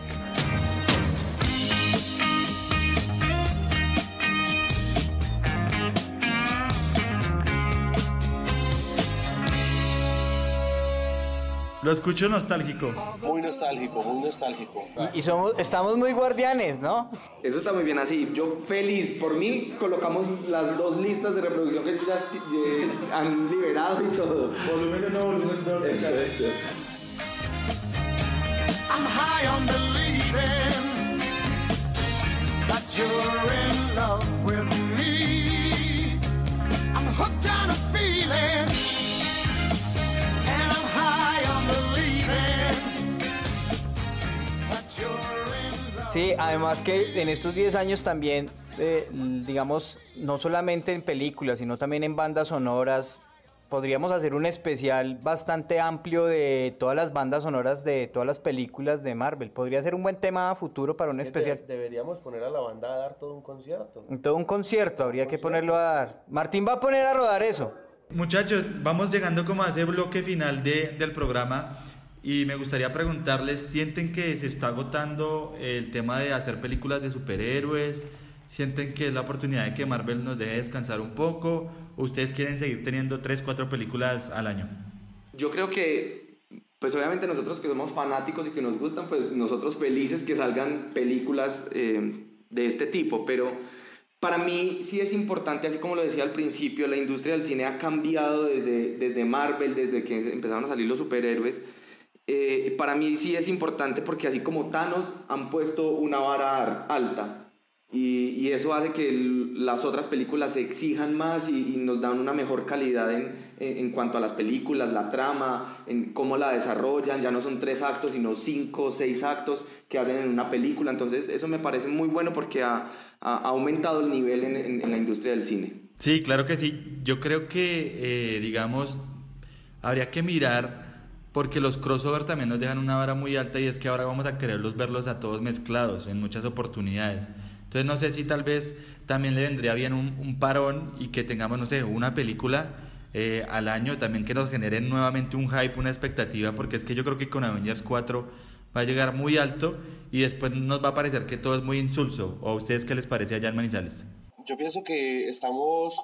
Lo escucho nostálgico. Muy nostálgico, muy nostálgico. Y, y somos, estamos muy guardianes, ¿no? Eso está muy bien así. Yo feliz. Por mí colocamos las dos listas de reproducción que ya eh, han liberado y todo. Volumen 1, volumen 2. Eso, eso. I'm high on believing that you're in love with me. I'm hooked on a feeling, Sí, además que en estos 10 años también, eh, digamos, no solamente en películas, sino también en bandas sonoras, podríamos hacer un especial bastante amplio de todas las bandas sonoras de todas las películas de Marvel. Podría ser un buen tema a futuro para un Es que especial. de- deberíamos poner a la banda a dar todo un concierto. Todo un concierto, habría que ponerlo a dar. Martín va a poner a rodar eso. Muchachos, vamos llegando como a ese bloque final de- del programa y me gustaría preguntarles, ¿sienten que se está agotando el tema de hacer películas de superhéroes? ¿Sienten que es la oportunidad de que Marvel nos deje descansar un poco? ¿O ustedes quieren seguir teniendo 3, 4 películas al año? Yo creo que, pues obviamente nosotros que somos fanáticos y que nos gustan, pues nosotros felices que salgan películas eh, de este tipo, pero para mí sí es importante, así como lo decía al principio, la industria del cine ha cambiado desde, desde Marvel, desde que empezaron a salir los superhéroes. Eh, para mí sí es importante porque así como Thanos han puesto una vara ar- alta y, y eso hace que el- las otras películas se exijan más y, y nos dan una mejor calidad en, en, en cuanto a las películas, la trama, en cómo la desarrollan. Ya no son tres actos, sino cinco o seis actos que hacen en una película. Entonces eso me parece muy bueno porque ha, ha- aumentado el nivel en- en la industria del cine. Sí, claro que sí. Yo creo que, eh, digamos, habría que mirar, porque los crossover también nos dejan una vara muy alta y es que ahora vamos a quererlos verlos a todos mezclados en muchas oportunidades. Entonces no sé si tal vez también le vendría bien un, un parón y que tengamos, no sé, una película eh, al año también que nos generen nuevamente un hype, una expectativa, porque es que yo creo que con Avengers 4 va a llegar muy alto y después nos va a parecer que todo es muy insulso. ¿O a ustedes qué les parece allá en Manizales? Yo pienso que estamos,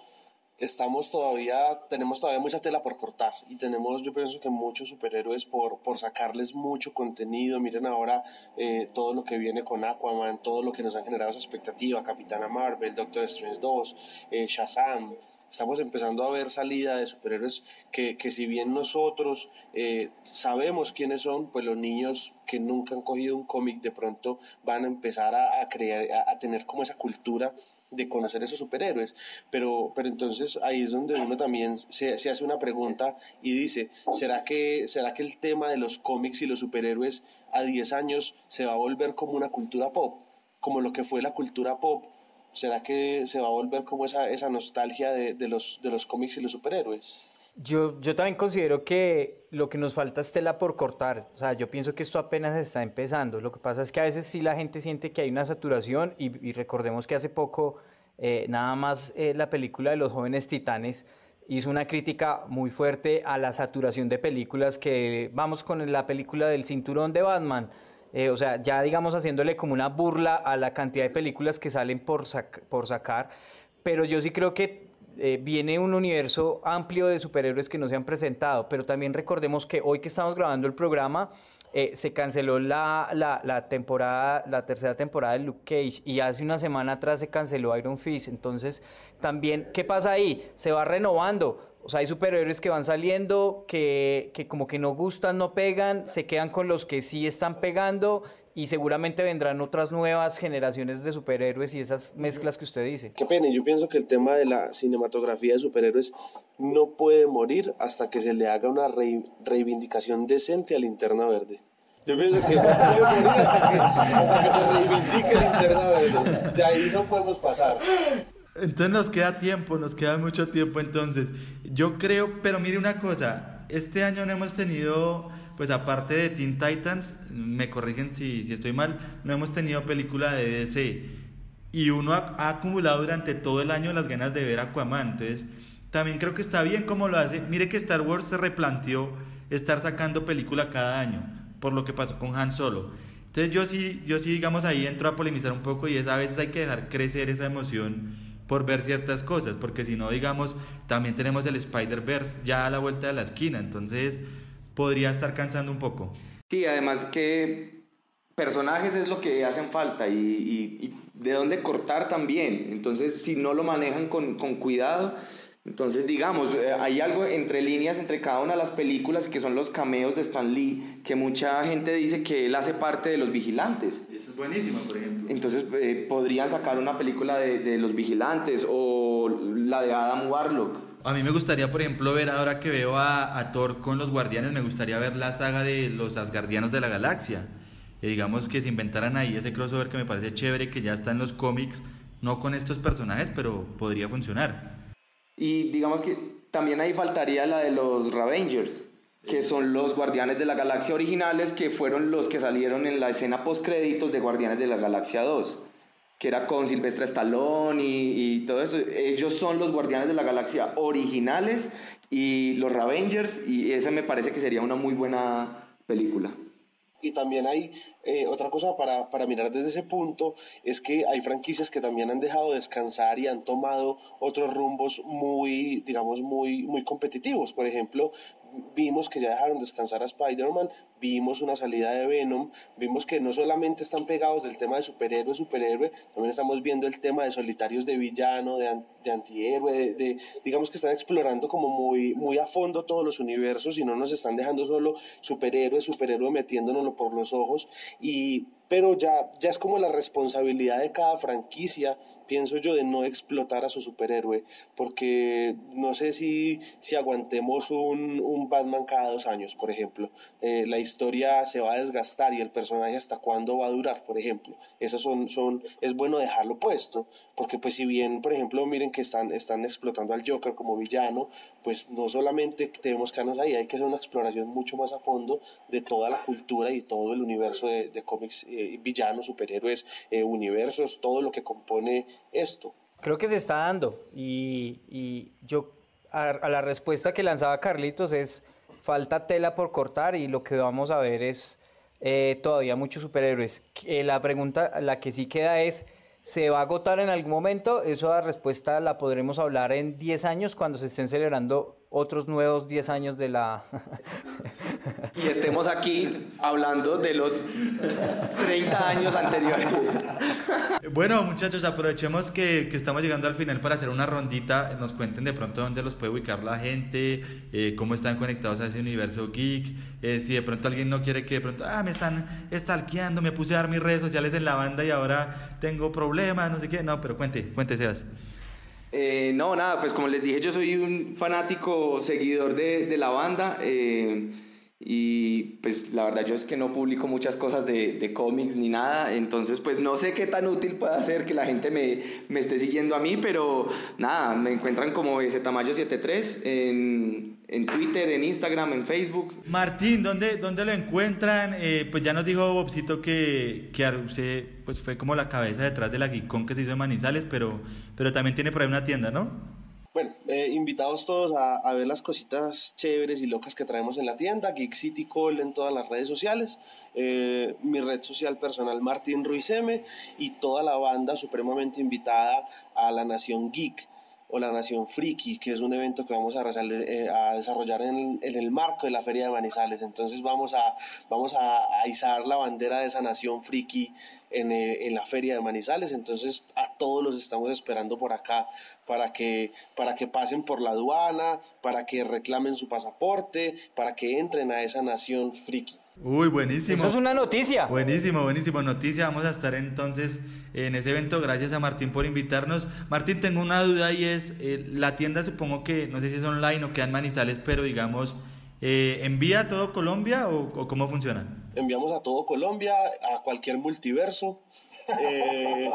estamos todavía, tenemos todavía mucha tela por cortar y tenemos, yo pienso que muchos superhéroes por, por sacarles mucho contenido. Miren ahora eh, todo lo que viene con Aquaman, todo lo que nos han generado esa expectativa, Capitana Marvel, Doctor Strange 2, eh, Shazam. Estamos empezando a ver salida de superhéroes que, que si bien nosotros eh, sabemos quiénes son, pues los niños que nunca han cogido un cómic de pronto van a empezar a, crear, a tener como esa cultura de conocer esos superhéroes. Pero, pero entonces ahí es donde uno también se, se hace una pregunta y dice, ¿será que, ¿será que el tema de los cómics y los superhéroes a 10 años se va a volver como una cultura pop? Como lo que fue la cultura pop. ¿Será que se va a volver como esa, esa nostalgia de, de los, de los cómics y los superhéroes? Yo, yo también considero que lo que nos falta es tela por cortar. O sea, yo pienso que esto apenas está empezando. Lo que pasa es que a veces sí la gente siente que hay una saturación y, y recordemos que hace poco eh, nada más eh, la película de los jóvenes titanes hizo una crítica muy fuerte a la saturación de películas que vamos con la película del cinturón de Batman. Eh, o sea, ya digamos haciéndole como una burla a la cantidad de películas que salen por, sac- por sacar. Pero yo sí creo que eh, viene un universo amplio de superhéroes que no se han presentado, pero también recordemos que hoy que estamos grabando el programa, eh, se canceló la, la, la temporada, la tercera temporada de Luke Cage y hace una semana atrás se canceló Iron Fist. Entonces, también, ¿qué pasa ahí? Se va renovando. O sea, hay superhéroes que van saliendo, que, que como que no gustan, no pegan, se quedan con los que sí están pegando y seguramente vendrán otras nuevas generaciones de superhéroes y esas mezclas que usted dice. Qué pena, yo pienso que el tema de la cinematografía de superhéroes no puede morir hasta que se le haga una rei- reivindicación decente a Linterna Verde. Yo pienso que no puede morir hasta que, hasta que se reivindique Linterna Verde. De ahí no podemos pasar. Entonces nos queda tiempo, nos queda mucho tiempo entonces. Yo creo, pero mire una cosa, este año no hemos tenido, pues aparte de Teen Titans, me corrigen si, si estoy mal, no hemos tenido película de DC. Y uno ha, acumulado durante todo el año las ganas de ver Aquaman. Entonces, también creo que está bien como lo hace. Mire que Star Wars se replanteó estar sacando película cada año, por lo que pasó con Han Solo. Entonces yo sí, yo sí digamos ahí entro a polemizar un poco y es a veces hay que dejar crecer esa emoción por ver ciertas cosas, porque si no, digamos, también tenemos el Spider-Verse ya a la vuelta de la esquina, entonces, podría estar cansando un poco. Sí, además que personajes es lo que hacen falta y, y- y de dónde cortar también. Entonces, si no lo manejan con, con cuidado, entonces digamos, eh, hay algo entre líneas entre cada una de las películas que son los cameos de Stan Lee, que mucha gente dice que él hace parte de los vigilantes. Eso es buenísimo, por ejemplo. Entonces eh, podrían sacar una película de, de los vigilantes o la de Adam Warlock. A mí me gustaría, por ejemplo, ver ahora que veo a, a Thor con los guardianes, me gustaría ver la saga de los Asgardianos de la Galaxia. Y digamos que se inventaran ahí ese crossover que me parece chévere, que ya está en los cómics, no con estos personajes, pero podría funcionar. Y digamos que también ahí faltaría la de los Ravengers, que son los Guardianes de la Galaxia originales, que fueron los que salieron en la escena post créditos de Guardianes de la Galaxia 2, que era con Silvestre Stallone y, todo eso. Ellos son los Guardianes de la Galaxia originales y los Ravengers, y ese me parece que sería una muy buena película. Y también hay eh, otra cosa para, para mirar desde ese punto, es que hay franquicias que también han dejado descansar y han tomado otros rumbos muy, digamos, muy, muy competitivos. Por ejemplo, vimos que ya dejaron descansar a Spider-Man, vimos una salida de Venom, vimos que no solamente están pegados del tema de superhéroe, superhéroe, también estamos viendo el tema de solitarios de villano, de, de antihéroe, de, de- digamos que están explorando como muy, muy a fondo todos los universos y no nos están dejando solo superhéroe, superhéroe metiéndonoslo por los ojos. Y pero ya, ya es como la responsabilidad de cada franquicia, pienso yo, de no explotar a su superhéroe, porque no sé si, si aguantemos un, un Batman cada dos años, por ejemplo. Eh, la historia se va a desgastar y el personaje hasta cuándo va a durar, por ejemplo. Eso son, son, es bueno dejarlo puesto, porque pues si bien, por ejemplo, miren que están, están explotando al Joker como villano, pues no solamente tenemos que ahí, hay que hacer una exploración mucho más a fondo de toda la cultura y todo el universo de, de cómics, eh, villanos, superhéroes, eh, universos, todo lo que compone esto. Creo que se está dando y, yo a, la respuesta que lanzaba Carlitos es falta tela por cortar y lo que vamos a ver es eh, todavía muchos superhéroes. La pregunta, la que sí queda es, ¿se va a agotar en algún momento? Eso la respuesta la podremos hablar en 10 años cuando se estén celebrando otros nuevos 10 años de la... [LAUGHS] Y estemos aquí hablando de los 30 años anteriores. [LAUGHS] Bueno, muchachos, aprovechemos que, que estamos llegando al final para hacer una rondita. Nos cuenten de pronto dónde los puede ubicar la gente, eh, cómo están conectados a ese universo geek. eh, si de pronto alguien no quiere que de pronto, ah, me están stalkeando, me puse a dar mis redes sociales en la banda y ahora tengo problemas, no sé qué. No, pero cuente, cuente, Sebas. Eh, no, nada, pues como les dije, yo soy un fanático seguidor de, de la banda. eh, y pues la verdad yo es que no publico muchas cosas de, de cómics ni nada, entonces pues no sé qué tan útil puede ser que la gente me, me esté siguiendo a mí, pero nada, me encuentran como Tamayo73 en, en Twitter, en Instagram, en Facebook. Martín, ¿dónde, dónde lo encuentran? Eh, pues ya nos dijo Bobcito que, que Aruse pues fue como la cabeza detrás de la Geekcon que se hizo en Manizales, pero, pero también tiene por ahí una tienda, ¿no? Eh, invitados todos a, a ver las cositas chéveres y locas que traemos en la tienda, Geek City Call en todas las redes sociales, eh, mi red social personal Martín Ruiz M y toda la banda supremamente invitada a la Nación Geek o la Nación Friki, que es un evento que vamos eh, a desarrollar en, en el marco de la Feria de Manizales. Entonces vamos a, vamos a izar la bandera de esa Nación Friki en, eh, en la Feria de Manizales. Entonces a todos los estamos esperando por acá para que, para que pasen por la aduana, para que reclamen su pasaporte, para que entren a esa Nación Friki. Uy, buenísimo. Eso es una noticia. Buenísimo, buenísimo. Noticia. Vamos a estar entonces en ese evento. Gracias a Martín por invitarnos. Martín, tengo una duda y es, eh, la tienda supongo que, no sé si es online o queda en Manizales, pero digamos, eh, ¿envía a todo Colombia o, o cómo funciona? Enviamos a todo Colombia, a cualquier multiverso. Eh,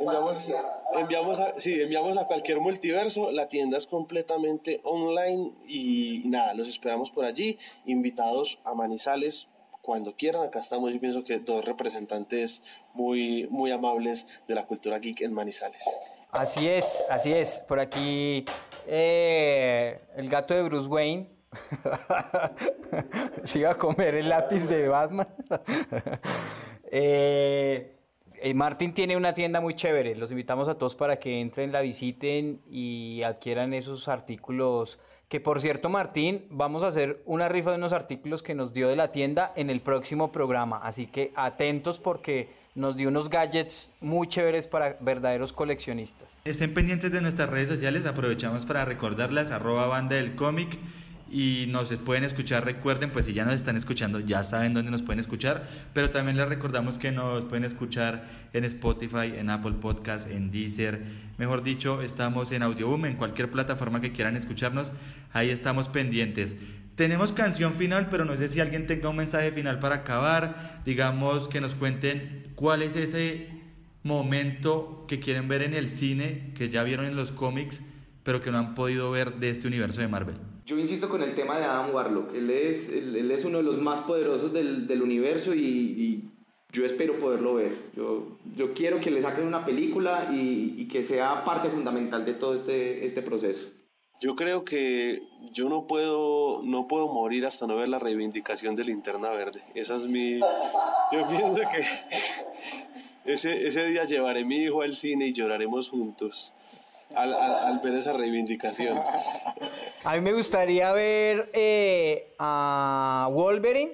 enviamos, enviamos, a, enviamos a cualquier multiverso. La tienda es completamente online y nada, los esperamos por allí. Invitados a Manizales cuando quieran. Acá estamos, yo pienso que dos representantes muy, muy amables de la cultura geek en Manizales. Así es, así es. Por aquí eh, el gato de Bruce Wayne [LAUGHS] se iba a comer el lápiz de Batman. [LAUGHS] Eh, eh, Martín tiene una tienda muy chévere. Los invitamos a todos para que entren, la visiten y adquieran esos artículos Que por cierto, Martín, vamos a hacer una rifa de unos artículos que nos dio de la tienda en el próximo programa. Así que atentos porque nos dio unos gadgets muy chéveres para verdaderos coleccionistas. Estén pendientes de nuestras redes sociales, aprovechamos para recordarlas, arroba banda del cómic y nos pueden escuchar, recuerden, pues si ya nos están escuchando, ya saben dónde nos pueden escuchar, pero también les recordamos que nos pueden escuchar en Spotify, en Apple Podcast, en Deezer, mejor dicho, estamos en Audioboom, en cualquier plataforma que quieran escucharnos, ahí estamos pendientes. Tenemos canción final, pero no sé si alguien tenga un mensaje final para acabar. Digamos que nos cuenten cuál es ese momento que quieren ver en el cine, que ya vieron en los cómics, pero que no han podido ver de este universo de Marvel. Yo insisto con el tema de Adam Warlock. Él es, él, es uno de los más poderosos del, del universo y, yo espero poderlo ver. Yo, yo quiero que le saquen una película y, y que sea parte fundamental de todo este, este proceso. Yo creo que yo no puedo, no puedo morir hasta no ver la reivindicación de linterna verde. Esa es mi. Yo pienso que ese, ese día llevaré a mi hijo al cine y lloraremos juntos. Al, al, ver esa reivindicación. A mí me gustaría ver eh, a Wolverine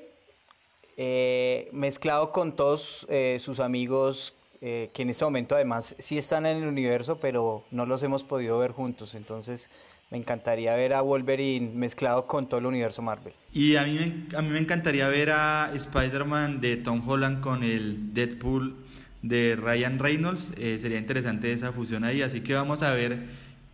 eh, mezclado con todos eh, sus amigos que en este momento además sí están en el universo, pero no los hemos podido ver juntos. Entonces me encantaría ver a Wolverine mezclado con todo el universo Marvel. Y a mí me, a mí me encantaría ver a Spider-Man de Tom Holland con el Deadpool de Ryan Reynolds. Eh, sería interesante esa fusión ahí. Así que vamos a ver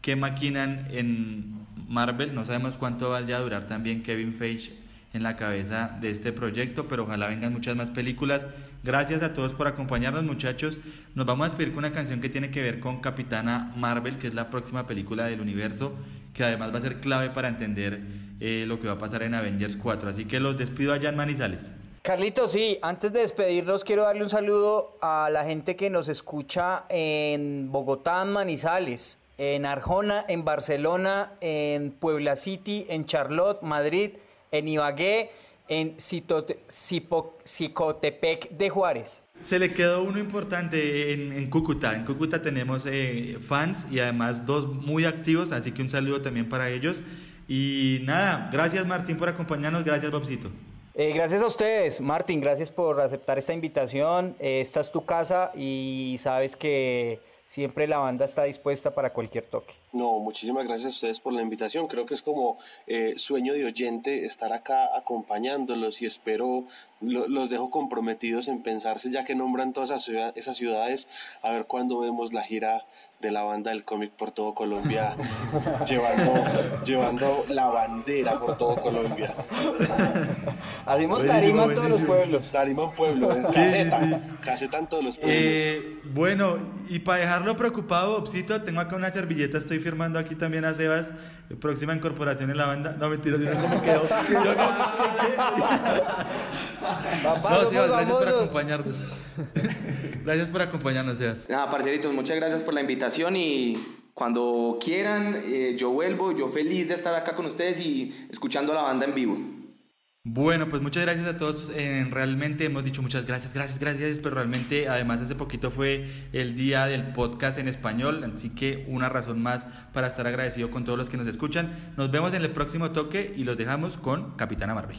qué maquinan en Marvel. No sabemos cuánto vaya a durar también Kevin Feige en la cabeza de este proyecto, pero ojalá vengan muchas más películas. Gracias a todos por acompañarnos, muchachos. Nos vamos a despedir con una canción que tiene que ver con Capitana Marvel, que es la próxima película del universo que además va a ser clave para entender eh, lo que va a pasar en Avengers 4. Así que los despido allá en Manizales. Carlitos, sí, antes de despedirnos quiero darle un saludo a la gente que nos escucha en Bogotá, Manizales, en Arjona, en Barcelona, en Puebla City, en Charlotte, Madrid, en Ibagué, en Cicotepec de Juárez. Se le quedó uno importante en, Cúcuta. En Cúcuta tenemos eh, fans y además dos muy activos, así que un saludo también para ellos. Y nada, gracias Martín por acompañarnos, gracias Bobcito. Eh, gracias a ustedes, Martín, gracias por aceptar esta invitación. Eh, esta es tu casa y sabes que siempre la banda está dispuesta para cualquier toque. No, muchísimas gracias a ustedes por la invitación. Creo que es como eh, sueño de oyente estar acá acompañándolos y espero, los dejo comprometidos en pensarse, ya que nombran todas esas, esas ciudades, a ver cuándo vemos la gira de la banda del cómic por todo Colombia, [LAUGHS] llevando, llevando la bandera por todo Colombia. [LAUGHS] Hacemos tarima en todos los pueblos. Tarima en pueblo, en caseta, caseta en todos los pueblos. Eh, bueno, y para dejarlo preocupado, Opsito, tengo acá una servilleta, estoy firmando aquí también a Sebas, próxima incorporación en la banda. No, mentira, yo no me quedo. no, Sebas, gracias por acompañarnos. [LAUGHS] gracias por acompañarnos, Sebas. Nada, parceritos, muchas gracias por la invitación y cuando quieran, eh, yo vuelvo, yo feliz de estar acá con ustedes y escuchando a la banda en vivo. Bueno, pues muchas gracias a todos. realmente hemos dicho muchas gracias, gracias, gracias, pero realmente además hace poquito fue el día del podcast en español, así que una razón más para estar agradecido con todos los que nos escuchan. Nos vemos en el próximo toque y los dejamos con Capitana Marvel.